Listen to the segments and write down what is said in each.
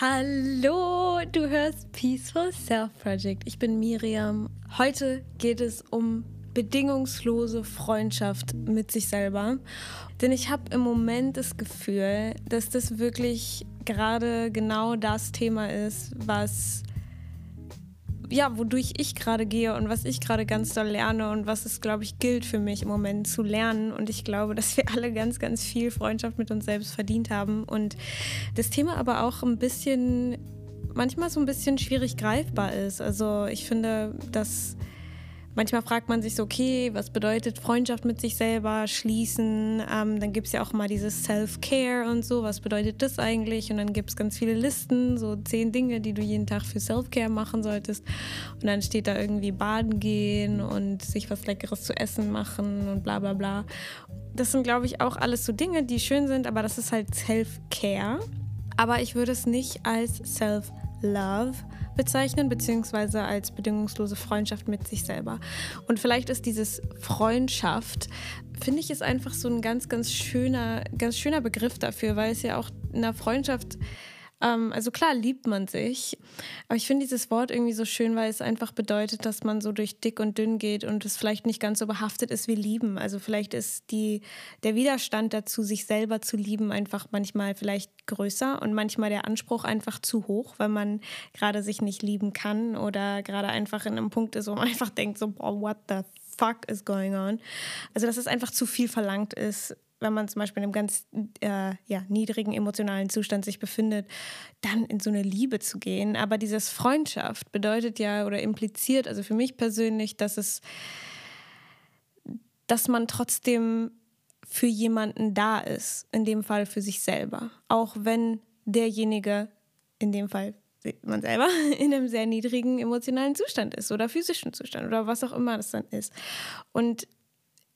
Hallo, du hörst Peaceful Self Project. Ich bin Miriam. Heute geht es um bedingungslose Freundschaft mit sich selber. Denn ich habe im Moment das Gefühl, dass das wirklich gerade genau das Thema ist, was ja, wodurch ich gerade gehe und was ich gerade ganz doll lerne und was es, glaube ich, gilt für mich im Moment zu lernen. Und ich glaube, dass wir alle ganz, ganz viel Freundschaft mit uns selbst verdient haben. Und das Thema aber auch ein bisschen, manchmal so ein bisschen schwierig greifbar ist. Also ich finde, dass Manchmal fragt man sich so, okay, was bedeutet Freundschaft mit sich selber schließen? Ähm, dann gibt es ja auch mal dieses Self-Care und so, was bedeutet das eigentlich? Und dann gibt es ganz viele Listen, so zehn Dinge, die du jeden Tag für Self-Care machen solltest. Und dann steht da irgendwie baden gehen und sich was Leckeres zu essen machen und bla bla bla. Das sind, glaube ich, auch alles so Dinge, die schön sind, aber das ist halt Self-Care. Aber ich würde es nicht als Self-Love bezeichnen, beziehungsweise als bedingungslose Freundschaft mit sich selber. Und vielleicht ist dieses Freundschaft, finde ich, ist einfach so ein ganz, ganz schöner, ganz schöner Begriff dafür, weil es ja auch in der Freundschaft ähm, also klar liebt man sich, aber ich finde dieses Wort irgendwie so schön, weil es einfach bedeutet, dass man so durch dick und dünn geht und es vielleicht nicht ganz so behaftet ist wie lieben. Also vielleicht ist die, der Widerstand dazu, sich selber zu lieben, einfach manchmal vielleicht größer und manchmal der Anspruch einfach zu hoch, weil man gerade sich nicht lieben kann oder gerade einfach in einem Punkt ist, wo man einfach denkt, so, boah, what the fuck is going on? Also, dass es einfach zu viel verlangt ist, wenn man zum Beispiel in einem ganz äh, ja, niedrigen emotionalen Zustand sich befindet, dann in so eine Liebe zu gehen. Aber dieses Freundschaft bedeutet ja oder impliziert, also für mich persönlich, dass es, dass man trotzdem für jemanden da ist, in dem Fall für sich selber. Auch wenn derjenige, in dem Fall man selber, in einem sehr niedrigen emotionalen Zustand ist oder physischen Zustand oder was auch immer das dann ist. Und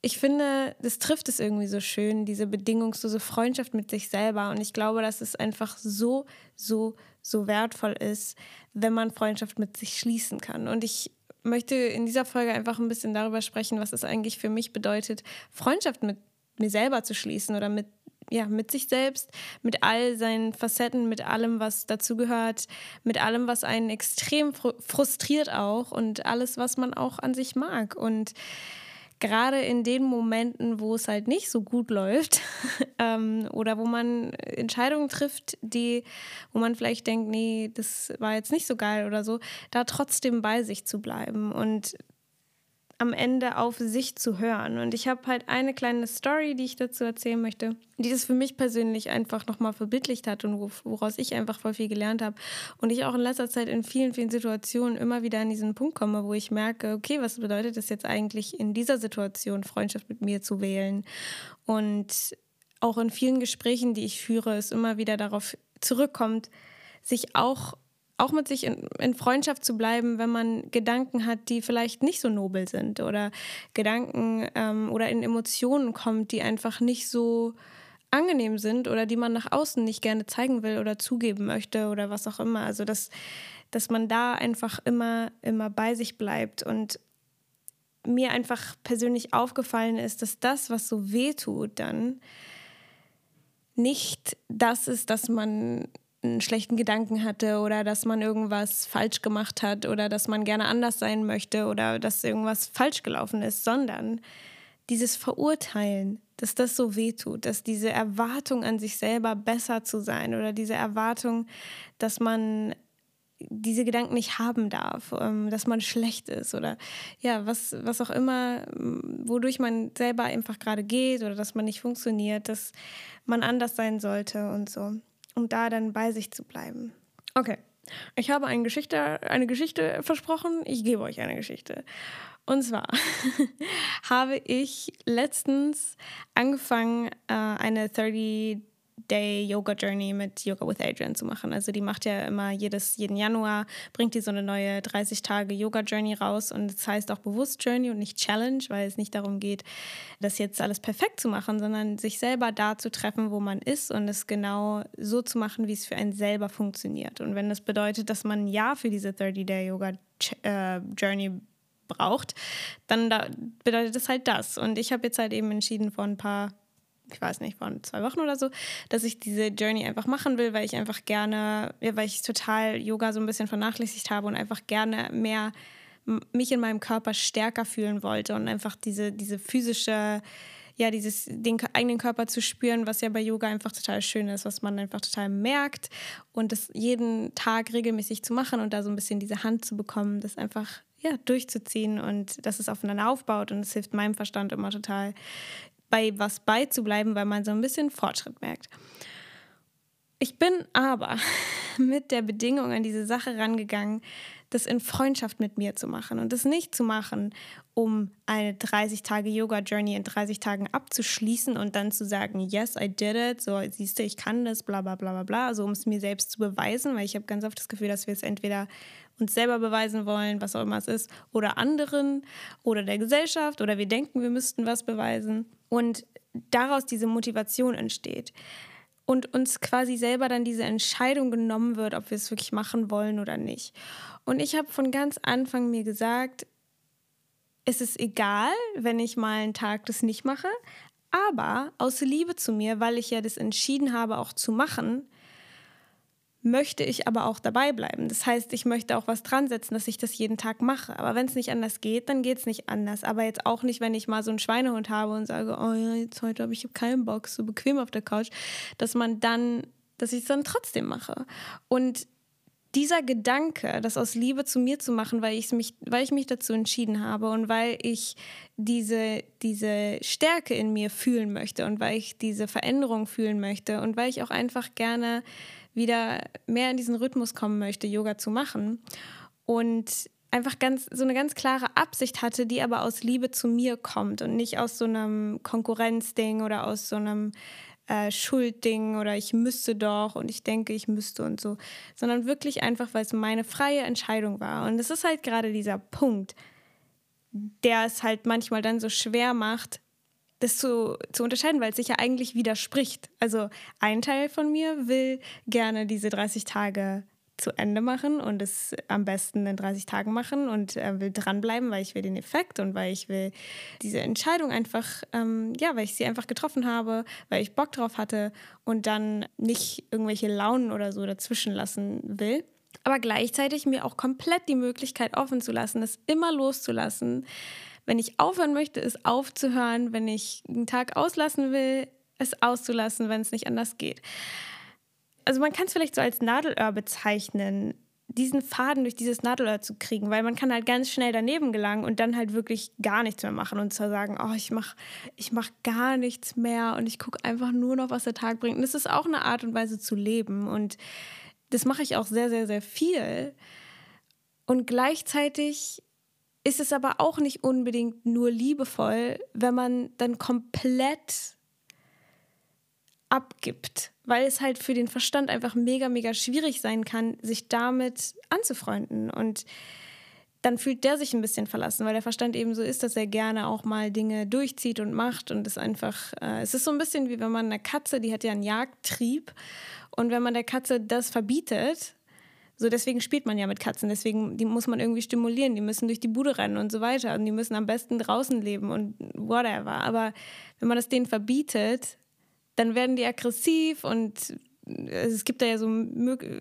ich finde, das trifft es irgendwie so schön, diese bedingungslose Freundschaft mit sich selber. Und ich glaube, dass es einfach so, so, so wertvoll ist, wenn man Freundschaft mit sich schließen kann. Und ich möchte in dieser Folge einfach ein bisschen darüber sprechen, was es eigentlich für mich bedeutet, Freundschaft mit mir selber zu schließen oder mit ja, mit sich selbst, mit all seinen Facetten, mit allem, was dazugehört, mit allem, was einen extrem frustriert auch und alles, was man auch an sich mag. Und gerade in den Momenten, wo es halt nicht so gut läuft ähm, oder wo man Entscheidungen trifft, die, wo man vielleicht denkt, nee, das war jetzt nicht so geil oder so, da trotzdem bei sich zu bleiben. Und am Ende auf sich zu hören. Und ich habe halt eine kleine Story, die ich dazu erzählen möchte, die das für mich persönlich einfach nochmal verbildlicht hat und woraus ich einfach voll viel gelernt habe. Und ich auch in letzter Zeit in vielen, vielen Situationen immer wieder an diesen Punkt komme, wo ich merke, okay, was bedeutet es jetzt eigentlich in dieser Situation, Freundschaft mit mir zu wählen? Und auch in vielen Gesprächen, die ich führe, es immer wieder darauf zurückkommt, sich auch auch mit sich in, in, Freundschaft zu bleiben, wenn man Gedanken hat, die vielleicht nicht so nobel sind oder Gedanken ähm, oder in Emotionen kommt, die einfach nicht so angenehm sind oder die man nach außen nicht gerne zeigen will oder zugeben möchte oder was auch immer. Also dass, dass man da einfach immer, immer bei sich bleibt und mir einfach persönlich aufgefallen ist, dass das, was so weh tut, dann nicht das ist, dass man einen schlechten Gedanken hatte oder dass man irgendwas falsch gemacht hat oder dass man gerne anders sein möchte oder dass irgendwas falsch gelaufen ist, sondern dieses Verurteilen, dass das so weh tut, dass diese Erwartung an sich selber besser zu sein oder diese Erwartung, dass man diese Gedanken nicht haben darf, ähm, dass man schlecht ist oder ja, was, was auch immer, wodurch man selber einfach gerade geht oder dass man nicht funktioniert, dass man anders sein sollte und so um da dann bei sich zu bleiben. Okay, ich habe eine Geschichte, eine Geschichte versprochen. Ich gebe euch eine Geschichte. Und zwar habe ich letztens angefangen, äh, eine 30 Day Yoga Journey mit Yoga with Adrian zu machen. Also die macht ja immer jedes, jeden Januar, bringt die so eine neue 30 Tage Yoga Journey raus und es das heißt auch bewusst Journey und nicht Challenge, weil es nicht darum geht, das jetzt alles perfekt zu machen, sondern sich selber da zu treffen, wo man ist und es genau so zu machen, wie es für einen selber funktioniert. Und wenn das bedeutet, dass man Jahr für diese 30 Day Yoga äh, Journey braucht, dann da bedeutet das halt das. Und ich habe jetzt halt eben entschieden, vor ein paar ich weiß nicht, vor zwei Wochen oder so, dass ich diese Journey einfach machen will, weil ich einfach gerne, ja, weil ich total Yoga so ein bisschen vernachlässigt habe und einfach gerne mehr mich in meinem Körper stärker fühlen wollte und einfach diese, diese physische, ja, dieses, den eigenen Körper zu spüren, was ja bei Yoga einfach total schön ist, was man einfach total merkt und das jeden Tag regelmäßig zu machen und da so ein bisschen diese Hand zu bekommen, das einfach ja, durchzuziehen und dass es aufeinander aufbaut und es hilft meinem Verstand immer total bei was beizubleiben, weil man so ein bisschen Fortschritt merkt. Ich bin aber mit der Bedingung an diese Sache rangegangen, das in Freundschaft mit mir zu machen und das nicht zu machen, um eine 30 Tage Yoga Journey in 30 Tagen abzuschließen und dann zu sagen, yes, I did it, so siehst du, ich kann das, bla bla bla bla bla, also um es mir selbst zu beweisen, weil ich habe ganz oft das Gefühl, dass wir es entweder uns selber beweisen wollen, was auch immer es ist, oder anderen oder der Gesellschaft oder wir denken, wir müssten was beweisen und daraus diese Motivation entsteht und uns quasi selber dann diese Entscheidung genommen wird, ob wir es wirklich machen wollen oder nicht. Und ich habe von ganz Anfang mir gesagt, es ist egal, wenn ich mal einen Tag das nicht mache, aber aus Liebe zu mir, weil ich ja das entschieden habe, auch zu machen, möchte ich aber auch dabei bleiben. Das heißt, ich möchte auch was dran setzen, dass ich das jeden Tag mache. Aber wenn es nicht anders geht, dann geht es nicht anders. Aber jetzt auch nicht, wenn ich mal so einen Schweinehund habe und sage, oh ja, jetzt heute habe ich keinen Bock, so bequem auf der Couch, dass man dann, dass ich es dann trotzdem mache. Und dieser Gedanke, das aus Liebe zu mir zu machen, weil ich mich, weil ich mich dazu entschieden habe und weil ich diese, diese Stärke in mir fühlen möchte und weil ich diese Veränderung fühlen möchte und weil ich auch einfach gerne wieder mehr in diesen Rhythmus kommen möchte, Yoga zu machen. Und einfach ganz so eine ganz klare Absicht hatte, die aber aus Liebe zu mir kommt und nicht aus so einem Konkurrenzding oder aus so einem äh, Schuldding oder ich müsste doch und ich denke, ich müsste und so, sondern wirklich einfach, weil es meine freie Entscheidung war. Und es ist halt gerade dieser Punkt, der es halt manchmal dann so schwer macht, das zu, zu unterscheiden, weil es sich ja eigentlich widerspricht. Also ein Teil von mir will gerne diese 30 Tage zu Ende machen und es am besten in 30 Tagen machen und äh, will dranbleiben, weil ich will den Effekt und weil ich will diese Entscheidung einfach, ähm, ja, weil ich sie einfach getroffen habe, weil ich Bock drauf hatte und dann nicht irgendwelche Launen oder so dazwischen lassen will. Aber gleichzeitig mir auch komplett die Möglichkeit offen zu lassen, es immer loszulassen, wenn ich aufhören möchte, ist aufzuhören. Wenn ich einen Tag auslassen will, es auszulassen, wenn es nicht anders geht. Also man kann es vielleicht so als Nadelöhr bezeichnen, diesen Faden durch dieses Nadelöhr zu kriegen, weil man kann halt ganz schnell daneben gelangen und dann halt wirklich gar nichts mehr machen und zu sagen, oh, ich mache ich mach gar nichts mehr und ich gucke einfach nur noch, was der Tag bringt. Und das ist auch eine Art und Weise zu leben und das mache ich auch sehr, sehr, sehr viel. Und gleichzeitig ist es aber auch nicht unbedingt nur liebevoll, wenn man dann komplett abgibt, weil es halt für den Verstand einfach mega, mega schwierig sein kann, sich damit anzufreunden. Und dann fühlt der sich ein bisschen verlassen, weil der Verstand eben so ist, dass er gerne auch mal Dinge durchzieht und macht und es einfach, äh, es ist so ein bisschen wie wenn man eine Katze, die hat ja einen Jagdtrieb und wenn man der Katze das verbietet, so, deswegen spielt man ja mit Katzen. Deswegen, die muss man irgendwie stimulieren. Die müssen durch die Bude rennen und so weiter. Und die müssen am besten draußen leben und whatever. Aber wenn man das denen verbietet, dann werden die aggressiv und es gibt da ja so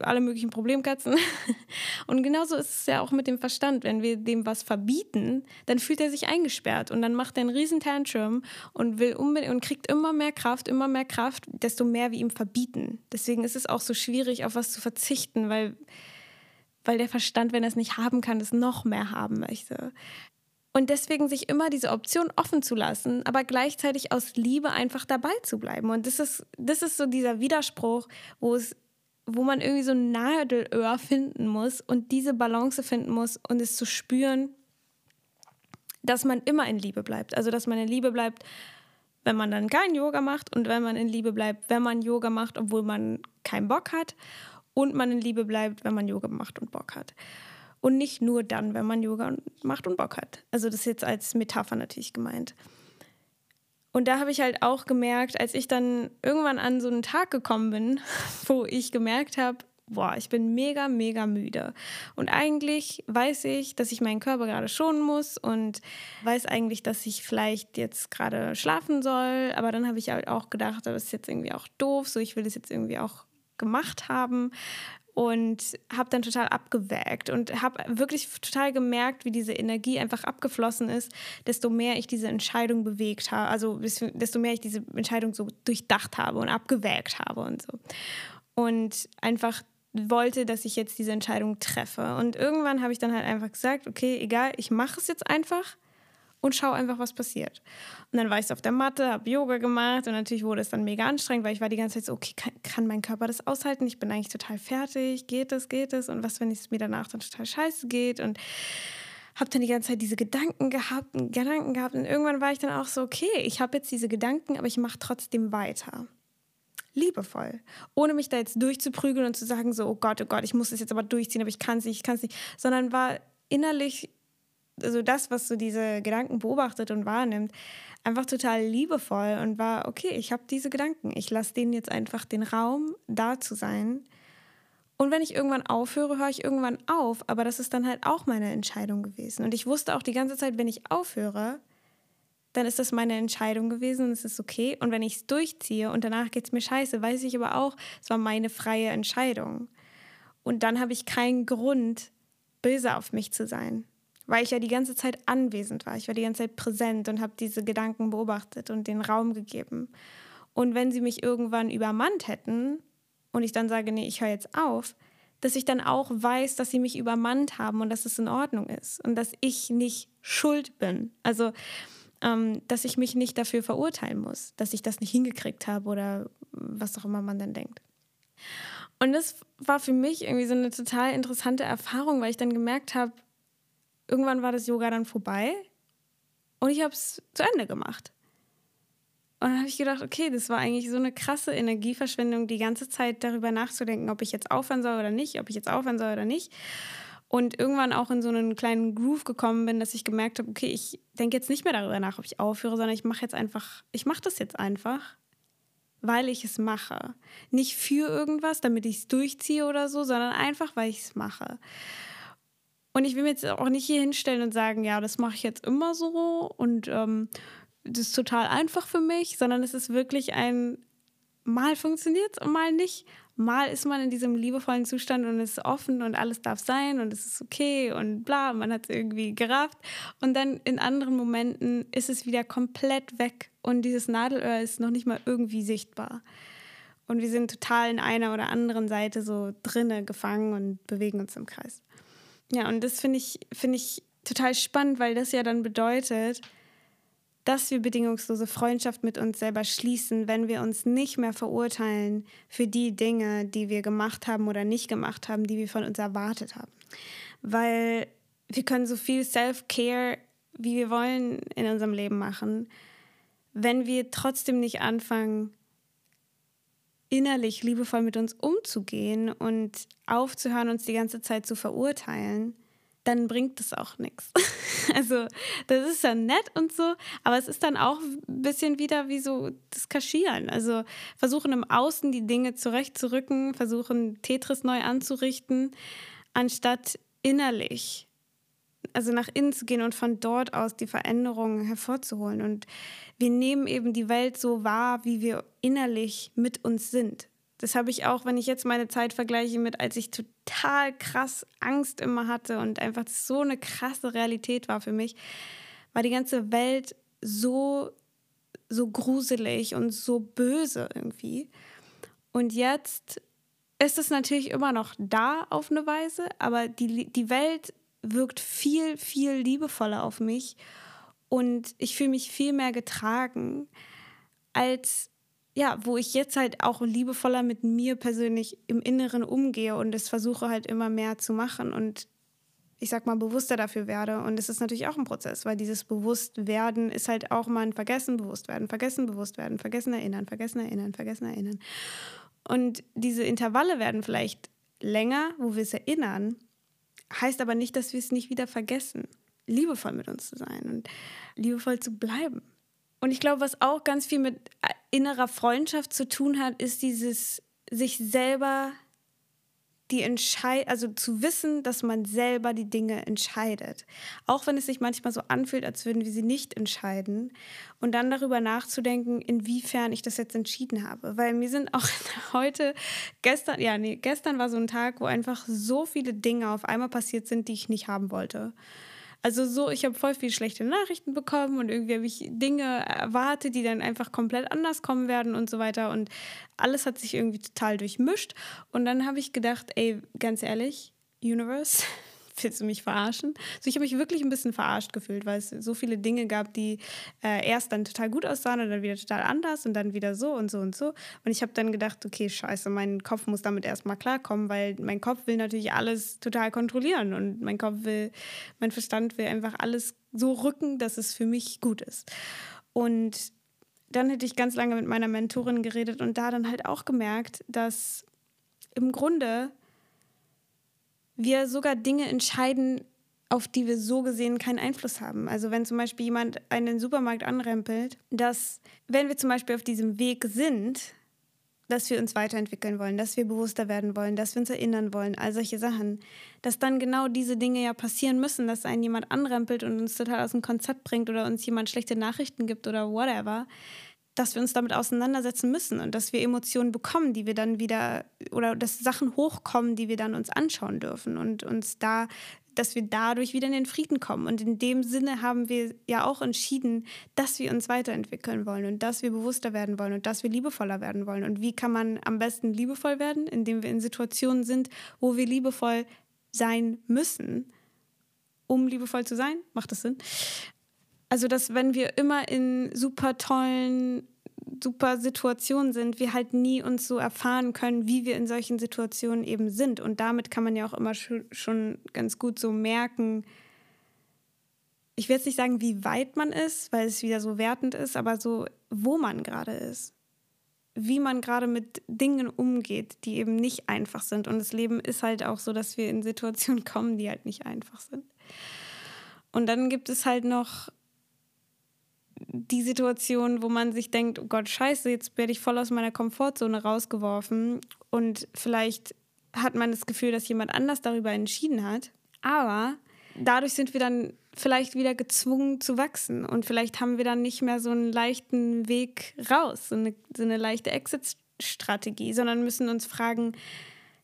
alle möglichen Problemkatzen. Und genauso ist es ja auch mit dem Verstand. Wenn wir dem was verbieten, dann fühlt er sich eingesperrt und dann macht er einen riesen Tantrum und will und kriegt immer mehr Kraft, immer mehr Kraft, desto mehr wir ihm verbieten. Deswegen ist es auch so schwierig, auf was zu verzichten, weil, weil der Verstand, wenn er es nicht haben kann, es noch mehr haben möchte. Und deswegen sich immer diese Option offen zu lassen, aber gleichzeitig aus Liebe einfach dabei zu bleiben. Und das ist, das ist so dieser Widerspruch, wo es wo man irgendwie so ein Nadelöhr finden muss und diese Balance finden muss und es zu spüren, dass man immer in Liebe bleibt. Also, dass man in Liebe bleibt, wenn man dann kein Yoga macht und wenn man in Liebe bleibt, wenn man Yoga macht, obwohl man keinen Bock hat und man in Liebe bleibt, wenn man Yoga macht und Bock hat. Und nicht nur dann, wenn man Yoga macht und Bock hat. Also das ist jetzt als Metapher natürlich gemeint. Und da habe ich halt auch gemerkt, als ich dann irgendwann an so einen Tag gekommen bin, wo ich gemerkt habe, boah, ich bin mega, mega müde. Und eigentlich weiß ich, dass ich meinen Körper gerade schonen muss und weiß eigentlich, dass ich vielleicht jetzt gerade schlafen soll. Aber dann habe ich halt auch gedacht, das ist jetzt irgendwie auch doof, so ich will das jetzt irgendwie auch gemacht haben und habe dann total abgewägt und habe wirklich total gemerkt, wie diese Energie einfach abgeflossen ist, desto mehr ich diese Entscheidung bewegt habe, also desto mehr ich diese Entscheidung so durchdacht habe und abgewägt habe und so. Und einfach wollte, dass ich jetzt diese Entscheidung treffe. Und irgendwann habe ich dann halt einfach gesagt, okay, egal, ich mache es jetzt einfach und schaue einfach, was passiert. Und dann war ich auf der Matte, habe Yoga gemacht und natürlich wurde es dann mega anstrengend, weil ich war die ganze Zeit so, okay, kann, kann mein Körper das aushalten? Ich bin eigentlich total fertig, geht es, geht es? Und was, wenn es mir danach dann total scheiße geht? Und habe dann die ganze Zeit diese Gedanken gehabt, Gedanken gehabt und irgendwann war ich dann auch so, okay, ich habe jetzt diese Gedanken, aber ich mache trotzdem weiter liebevoll. Ohne mich da jetzt durchzuprügeln und zu sagen, so, oh Gott, oh Gott, ich muss das jetzt aber durchziehen, aber ich kann es nicht, ich kann es nicht. Sondern war innerlich, also das, was so diese Gedanken beobachtet und wahrnimmt, einfach total liebevoll und war, okay, ich habe diese Gedanken. Ich lasse denen jetzt einfach den Raum, da zu sein. Und wenn ich irgendwann aufhöre, höre ich irgendwann auf. Aber das ist dann halt auch meine Entscheidung gewesen. Und ich wusste auch die ganze Zeit, wenn ich aufhöre, dann ist das meine Entscheidung gewesen und es ist okay. Und wenn ich es durchziehe und danach geht es mir scheiße, weiß ich aber auch, es war meine freie Entscheidung. Und dann habe ich keinen Grund, böse auf mich zu sein, weil ich ja die ganze Zeit anwesend war. Ich war die ganze Zeit präsent und habe diese Gedanken beobachtet und den Raum gegeben. Und wenn sie mich irgendwann übermannt hätten und ich dann sage, nee, ich höre jetzt auf, dass ich dann auch weiß, dass sie mich übermannt haben und dass es in Ordnung ist und dass ich nicht schuld bin. Also ähm, dass ich mich nicht dafür verurteilen muss, dass ich das nicht hingekriegt habe oder was auch immer man dann denkt. Und das war für mich irgendwie so eine total interessante Erfahrung, weil ich dann gemerkt habe, irgendwann war das Yoga dann vorbei und ich habe es zu Ende gemacht. Und dann habe ich gedacht, okay, das war eigentlich so eine krasse Energieverschwendung, die ganze Zeit darüber nachzudenken, ob ich jetzt aufhören soll oder nicht, ob ich jetzt aufhören soll oder nicht und irgendwann auch in so einen kleinen Groove gekommen bin, dass ich gemerkt habe, okay, ich denke jetzt nicht mehr darüber nach, ob ich aufhöre, sondern ich mache jetzt einfach, ich mache das jetzt einfach, weil ich es mache. Nicht für irgendwas, damit ich es durchziehe oder so, sondern einfach, weil ich es mache. Und ich will mir jetzt auch nicht hier hinstellen und sagen, ja, das mache ich jetzt immer so und ähm, das ist total einfach für mich, sondern es ist wirklich ein, mal funktioniert es und mal nicht mal ist man in diesem liebevollen Zustand und ist offen und alles darf sein und es ist okay und bla, man hat es irgendwie gerafft. Und dann in anderen Momenten ist es wieder komplett weg und dieses Nadelöhr ist noch nicht mal irgendwie sichtbar. Und wir sind total in einer oder anderen Seite so drinne gefangen und bewegen uns im Kreis. Ja, und das finde ich, find ich total spannend, weil das ja dann bedeutet, dass wir bedingungslose Freundschaft mit uns selber schließen, wenn wir uns nicht mehr verurteilen für die Dinge, die wir gemacht haben oder nicht gemacht haben, die wir von uns erwartet haben. Weil wir können so viel Self-Care, wie wir wollen, in unserem Leben machen, wenn wir trotzdem nicht anfangen, innerlich liebevoll mit uns umzugehen und aufzuhören, uns die ganze Zeit zu verurteilen dann bringt es auch nichts. Also das ist dann nett und so, aber es ist dann auch ein bisschen wieder wie so das Kaschieren. Also versuchen im Außen die Dinge zurechtzurücken, versuchen Tetris neu anzurichten, anstatt innerlich, also nach innen zu gehen und von dort aus die Veränderungen hervorzuholen. Und wir nehmen eben die Welt so wahr, wie wir innerlich mit uns sind. Das habe ich auch, wenn ich jetzt meine Zeit vergleiche mit, als ich total krass Angst immer hatte und einfach so eine krasse Realität war für mich, war die ganze Welt so, so gruselig und so böse irgendwie. Und jetzt ist es natürlich immer noch da auf eine Weise, aber die, die Welt wirkt viel, viel liebevoller auf mich und ich fühle mich viel mehr getragen als ja, wo ich jetzt halt auch liebevoller mit mir persönlich im Inneren umgehe und es versuche halt immer mehr zu machen und ich sag mal bewusster dafür werde. Und es ist natürlich auch ein Prozess, weil dieses Bewusstwerden ist halt auch mal ein Vergessen, bewusst werden, vergessen, bewusst werden, vergessen, erinnern, vergessen, erinnern, vergessen, erinnern. Und diese Intervalle werden vielleicht länger, wo wir es erinnern, heißt aber nicht, dass wir es nicht wieder vergessen, liebevoll mit uns zu sein und liebevoll zu bleiben. Und ich glaube, was auch ganz viel mit innerer Freundschaft zu tun hat, ist dieses sich selber die Entscheid also zu wissen, dass man selber die Dinge entscheidet. Auch wenn es sich manchmal so anfühlt, als würden wir sie nicht entscheiden. Und dann darüber nachzudenken, inwiefern ich das jetzt entschieden habe. Weil mir sind auch heute, gestern, ja, nee, gestern war so ein Tag, wo einfach so viele Dinge auf einmal passiert sind, die ich nicht haben wollte. Also so, ich habe voll viele schlechte Nachrichten bekommen und irgendwie habe ich Dinge erwartet, die dann einfach komplett anders kommen werden und so weiter. Und alles hat sich irgendwie total durchmischt. Und dann habe ich gedacht, ey, ganz ehrlich, Universe, willst du mich verarschen? So, ich habe mich wirklich ein bisschen verarscht gefühlt, weil es so viele Dinge gab, die äh, erst dann total gut aussahen und dann wieder total anders und dann wieder so und so und so. Und ich habe dann gedacht, okay, scheiße, mein Kopf muss damit erstmal klarkommen, weil mein Kopf will natürlich alles total kontrollieren und mein Kopf will, mein Verstand will einfach alles so rücken, dass es für mich gut ist. Und dann hätte ich ganz lange mit meiner Mentorin geredet und da dann halt auch gemerkt, dass im Grunde wir sogar Dinge entscheiden, auf die wir so gesehen keinen Einfluss haben. Also wenn zum Beispiel jemand einen Supermarkt anrempelt, dass wenn wir zum Beispiel auf diesem Weg sind, dass wir uns weiterentwickeln wollen, dass wir bewusster werden wollen, dass wir uns erinnern wollen, all solche Sachen, dass dann genau diese Dinge ja passieren müssen, dass einen jemand anrempelt und uns total aus dem Konzept bringt oder uns jemand schlechte Nachrichten gibt oder whatever, dass wir uns damit auseinandersetzen müssen und dass wir Emotionen bekommen, die wir dann wieder oder dass Sachen hochkommen, die wir dann uns anschauen dürfen und uns da dass wir dadurch wieder in den Frieden kommen. Und in dem Sinne haben wir ja auch entschieden, dass wir uns weiterentwickeln wollen und dass wir bewusster werden wollen und dass wir liebevoller werden wollen. Und wie kann man am besten liebevoll werden? Indem wir in Situationen sind, wo wir liebevoll sein müssen, um liebevoll zu sein. Macht das Sinn? Also, dass wenn wir immer in super tollen, super Situationen sind, wir halt nie uns so erfahren können, wie wir in solchen Situationen eben sind. Und damit kann man ja auch immer schon ganz gut so merken, ich will jetzt nicht sagen, wie weit man ist, weil es wieder so wertend ist, aber so, wo man gerade ist. Wie man gerade mit Dingen umgeht, die eben nicht einfach sind. Und das Leben ist halt auch so, dass wir in Situationen kommen, die halt nicht einfach sind. Und dann gibt es halt noch die Situation, wo man sich denkt, oh Gott, scheiße, jetzt werde ich voll aus meiner Komfortzone rausgeworfen und vielleicht hat man das Gefühl, dass jemand anders darüber entschieden hat. Aber dadurch sind wir dann vielleicht wieder gezwungen zu wachsen und vielleicht haben wir dann nicht mehr so einen leichten Weg raus, so eine, so eine leichte Exit-Strategie, sondern müssen uns fragen,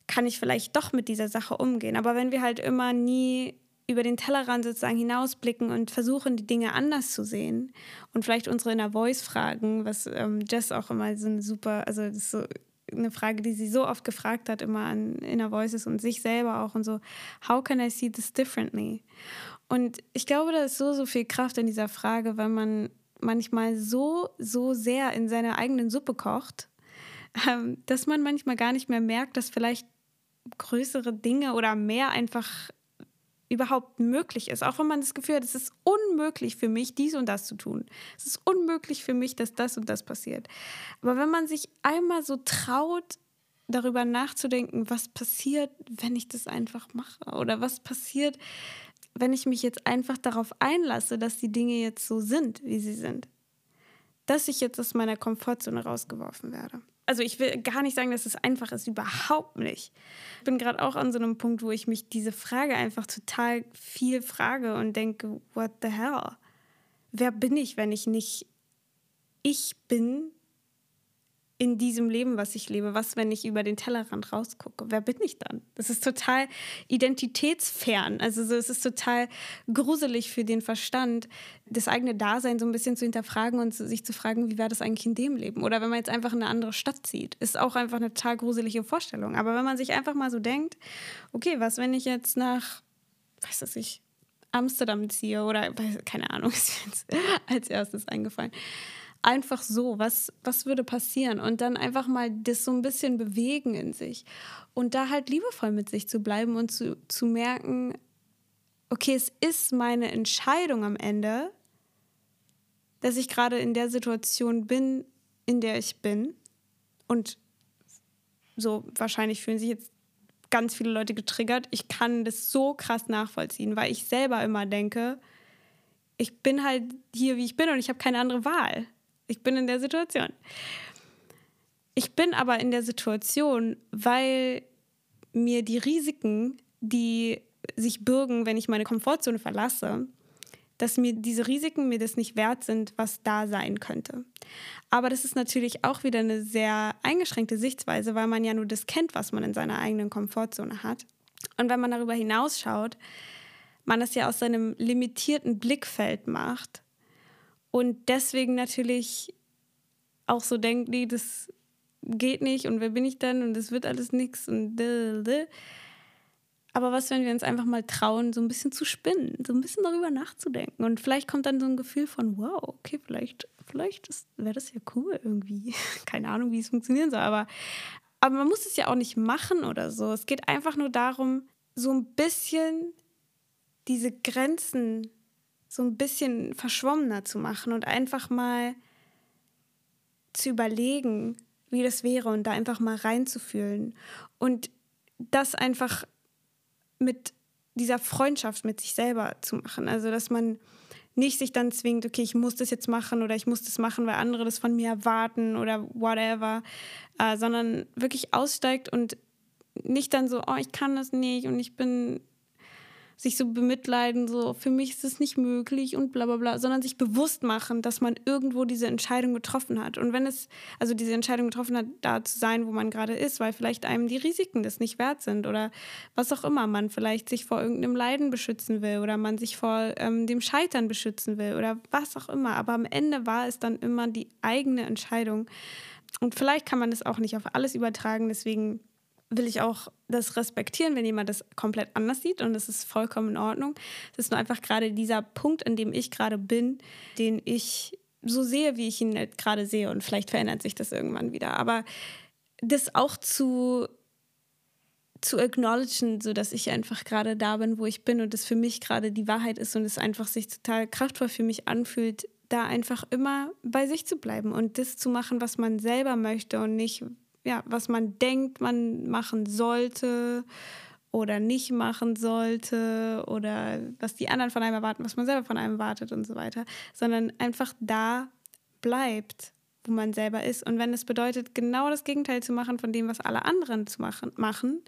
kann ich vielleicht doch mit dieser Sache umgehen? Aber wenn wir halt immer nie über den Tellerrand sozusagen hinausblicken und versuchen, die Dinge anders zu sehen und vielleicht unsere Inner Voice fragen, was ähm, Jess auch immer so eine super, also das ist so eine Frage, die sie so oft gefragt hat, immer an Inner Voices und sich selber auch und so, how can I see this differently? Und ich glaube, da ist so, so viel Kraft in dieser Frage, weil man manchmal so, so sehr in seiner eigenen Suppe kocht, ähm, dass man manchmal gar nicht mehr merkt, dass vielleicht größere Dinge oder mehr einfach überhaupt möglich ist. Auch wenn man das Gefühl hat, es ist unmöglich für mich, dies und das zu tun. Es ist unmöglich für mich, dass das und das passiert. Aber wenn man sich einmal so traut, darüber nachzudenken, was passiert, wenn ich das einfach mache oder was passiert, wenn ich mich jetzt einfach darauf einlasse, dass die Dinge jetzt so sind, wie sie sind, dass ich jetzt aus meiner Komfortzone rausgeworfen werde also ich will gar nicht sagen, dass es einfach ist, überhaupt nicht. Ich bin gerade auch an so einem Punkt, wo ich mich diese Frage einfach total viel frage und denke, what the hell? Wer bin ich, wenn ich nicht ich bin, in diesem Leben, was ich lebe? Was, wenn ich über den Tellerrand rausgucke? Wer bin ich dann? Das ist total identitätsfern. Also so, es ist total gruselig für den Verstand, das eigene Dasein so ein bisschen zu hinterfragen und sich zu fragen, wie wäre das eigentlich in dem Leben? Oder wenn man jetzt einfach in eine andere Stadt zieht, ist auch einfach eine total gruselige Vorstellung. Aber wenn man sich einfach mal so denkt, okay, was, wenn ich jetzt nach, weiß das nicht, Amsterdam ziehe oder keine Ahnung, ist mir jetzt als erstes eingefallen einfach so, was, was würde passieren? Und dann einfach mal das so ein bisschen bewegen in sich. Und da halt liebevoll mit sich zu bleiben und zu, zu merken, okay, es ist meine Entscheidung am Ende, dass ich gerade in der Situation bin, in der ich bin. Und so wahrscheinlich fühlen sich jetzt ganz viele Leute getriggert. Ich kann das so krass nachvollziehen, weil ich selber immer denke, ich bin halt hier, wie ich bin und ich habe keine andere Wahl. Ich bin in der Situation. Ich bin aber in der Situation, weil mir die Risiken, die sich bürgen, wenn ich meine Komfortzone verlasse, dass mir diese Risiken mir das nicht wert sind, was da sein könnte. Aber das ist natürlich auch wieder eine sehr eingeschränkte Sichtweise, weil man ja nur das kennt, was man in seiner eigenen Komfortzone hat. Und wenn man darüber hinausschaut, man es ja aus seinem limitierten Blickfeld macht und deswegen natürlich auch so denkt, nee, das geht nicht und wer bin ich dann und das wird alles nichts und aber was, wenn wir uns einfach mal trauen, so ein bisschen zu spinnen, so ein bisschen darüber nachzudenken und vielleicht kommt dann so ein Gefühl von, wow, okay, vielleicht, vielleicht wäre das ja cool irgendwie. Keine Ahnung, wie es funktionieren soll, aber, aber man muss es ja auch nicht machen oder so. Es geht einfach nur darum, so ein bisschen diese Grenzen so ein bisschen verschwommener zu machen und einfach mal zu überlegen, wie das wäre und da einfach mal reinzufühlen und das einfach mit dieser Freundschaft mit sich selber zu machen. Also, dass man nicht sich dann zwingt, okay, ich muss das jetzt machen oder ich muss das machen, weil andere das von mir erwarten oder whatever, äh, sondern wirklich aussteigt und nicht dann so, oh, ich kann das nicht und ich bin sich so bemitleiden, so für mich ist es nicht möglich und bla bla bla, sondern sich bewusst machen, dass man irgendwo diese Entscheidung getroffen hat. Und wenn es, also diese Entscheidung getroffen hat, da zu sein, wo man gerade ist, weil vielleicht einem die Risiken das nicht wert sind oder was auch immer, man vielleicht sich vor irgendeinem Leiden beschützen will oder man sich vor ähm, dem Scheitern beschützen will oder was auch immer. Aber am Ende war es dann immer die eigene Entscheidung. Und vielleicht kann man das auch nicht auf alles übertragen, deswegen will ich auch das respektieren, wenn jemand das komplett anders sieht und das ist vollkommen in Ordnung. Das ist nur einfach gerade dieser Punkt, in dem ich gerade bin, den ich so sehe, wie ich ihn halt gerade sehe und vielleicht verändert sich das irgendwann wieder. Aber das auch zu zu acknowledgen, so dass ich einfach gerade da bin, wo ich bin und das für mich gerade die Wahrheit ist und es einfach sich total kraftvoll für mich anfühlt, da einfach immer bei sich zu bleiben und das zu machen, was man selber möchte und nicht ja, was man denkt, man machen sollte oder nicht machen sollte oder was die anderen von einem erwarten, was man selber von einem erwartet und so weiter, sondern einfach da bleibt, wo man selber ist. Und wenn es bedeutet, genau das Gegenteil zu machen von dem, was alle anderen zu machen, machen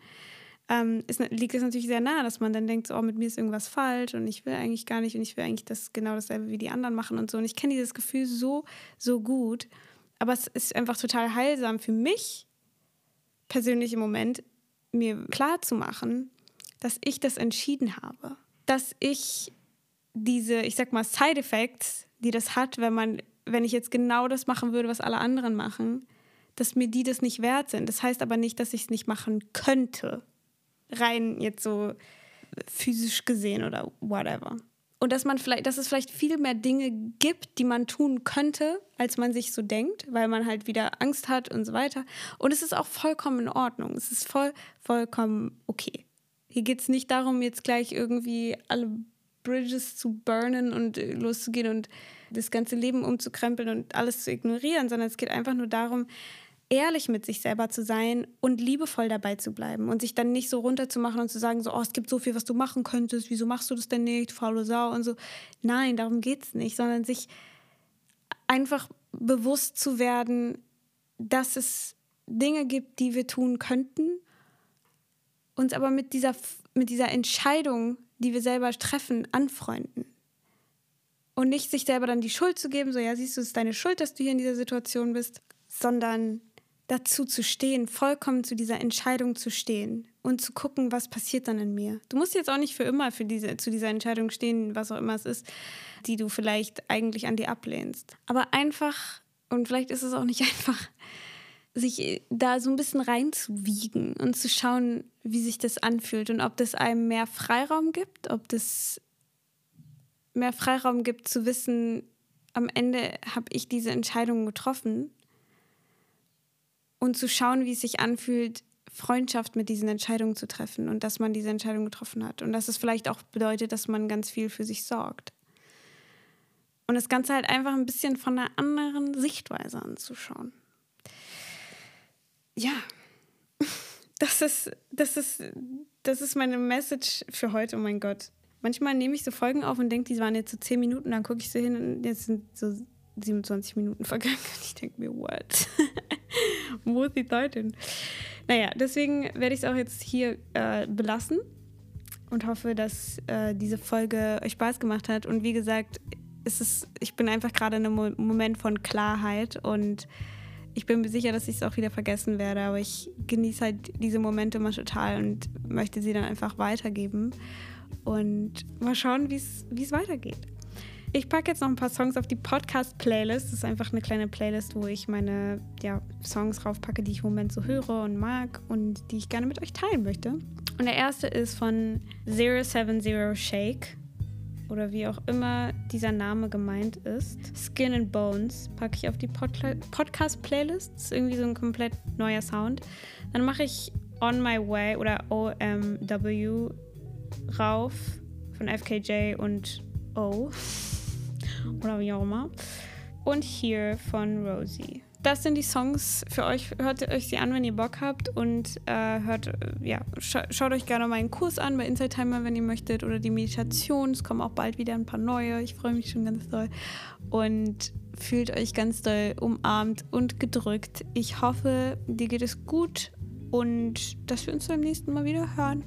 ähm, ist, liegt es natürlich sehr nah, dass man dann denkt, oh, mit mir ist irgendwas falsch und ich will eigentlich gar nicht und ich will eigentlich das genau dasselbe wie die anderen machen und so. Und ich kenne dieses Gefühl so, so gut. Aber es ist einfach total heilsam für mich, persönlich im Moment, mir klar zu machen, dass ich das entschieden habe. Dass ich diese, ich sag mal, Side-Effects, die das hat, wenn man, wenn ich jetzt genau das machen würde, was alle anderen machen, dass mir die das nicht wert sind. Das heißt aber nicht, dass ich es nicht machen könnte. Rein jetzt so physisch gesehen oder whatever und dass man vielleicht, dass es vielleicht viel mehr Dinge gibt, die man tun könnte, als man sich so denkt, weil man halt wieder Angst hat und so weiter. Und es ist auch vollkommen in Ordnung. Es ist voll, vollkommen okay. Hier geht es nicht darum, jetzt gleich irgendwie alle Bridges zu burnen und loszugehen und das ganze Leben umzukrempeln und alles zu ignorieren, sondern es geht einfach nur darum, ehrlich mit sich selber zu sein und liebevoll dabei zu bleiben und sich dann nicht so runterzumachen und zu sagen, so, oh, es gibt so viel, was du machen könntest, wieso machst du das denn nicht, faule Sau und so. Nein, darum geht es nicht, sondern sich einfach bewusst zu werden, dass es Dinge gibt, die wir tun könnten, uns aber mit dieser, mit dieser Entscheidung, die wir selber treffen, anfreunden. Und nicht sich selber dann die Schuld zu geben, so ja, siehst du, es ist deine Schuld, dass du hier in dieser Situation bist, sondern dazu zu stehen, vollkommen zu dieser Entscheidung zu stehen und zu gucken, was passiert dann in mir. Du musst jetzt auch nicht für immer für diese, zu dieser Entscheidung stehen, was auch immer es ist, die du vielleicht eigentlich an dir ablehnst. Aber einfach, und vielleicht ist es auch nicht einfach, sich da so ein bisschen reinzuwiegen und zu schauen, wie sich das anfühlt und ob das einem mehr Freiraum gibt, ob das mehr Freiraum gibt zu wissen, am Ende habe ich diese Entscheidung getroffen und zu schauen, wie es sich anfühlt, Freundschaft mit diesen Entscheidungen zu treffen und dass man diese Entscheidung getroffen hat und dass es vielleicht auch bedeutet, dass man ganz viel für sich sorgt. Und das Ganze halt einfach ein bisschen von einer anderen Sichtweise anzuschauen. Ja, das ist, das ist, das ist meine Message für heute, oh mein Gott. Manchmal nehme ich so Folgen auf und denke, die waren jetzt so zehn Minuten, dann gucke ich so hin und jetzt sind so 27 Minuten vergangen und ich denke mir, what? Wo ist die Zeit hin? Naja, deswegen werde ich es auch jetzt hier äh, belassen und hoffe, dass äh, diese Folge euch Spaß gemacht hat. Und wie gesagt, ist es, ich bin einfach gerade in einem Moment von Klarheit und ich bin mir sicher, dass ich es auch wieder vergessen werde, aber ich genieße halt diese Momente immer total und möchte sie dann einfach weitergeben und mal schauen, wie es weitergeht. Ich packe jetzt noch ein paar Songs auf die Podcast-Playlist. Das ist einfach eine kleine Playlist, wo ich meine ja, Songs draufpacke, die ich im Moment so höre und mag und die ich gerne mit euch teilen möchte. Und der erste ist von 070 Shake oder wie auch immer dieser Name gemeint ist. Skin and Bones packe ich auf die Pod Podcast-Playlist. Das ist irgendwie so ein komplett neuer Sound. Dann mache ich On My Way oder OMW rauf von FKJ und O oder wie auch immer. Und Here von Rosie. Das sind die Songs für euch. Hört euch sie an, wenn ihr Bock habt. Und äh, hört, äh, ja, scha schaut euch gerne meinen Kurs an bei Inside Timer, wenn ihr möchtet. Oder die Meditation. Es kommen auch bald wieder ein paar neue. Ich freue mich schon ganz doll. Und fühlt euch ganz doll umarmt und gedrückt. Ich hoffe, dir geht es gut und dass wir uns beim nächsten Mal wieder hören.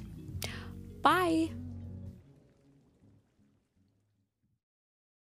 Bye!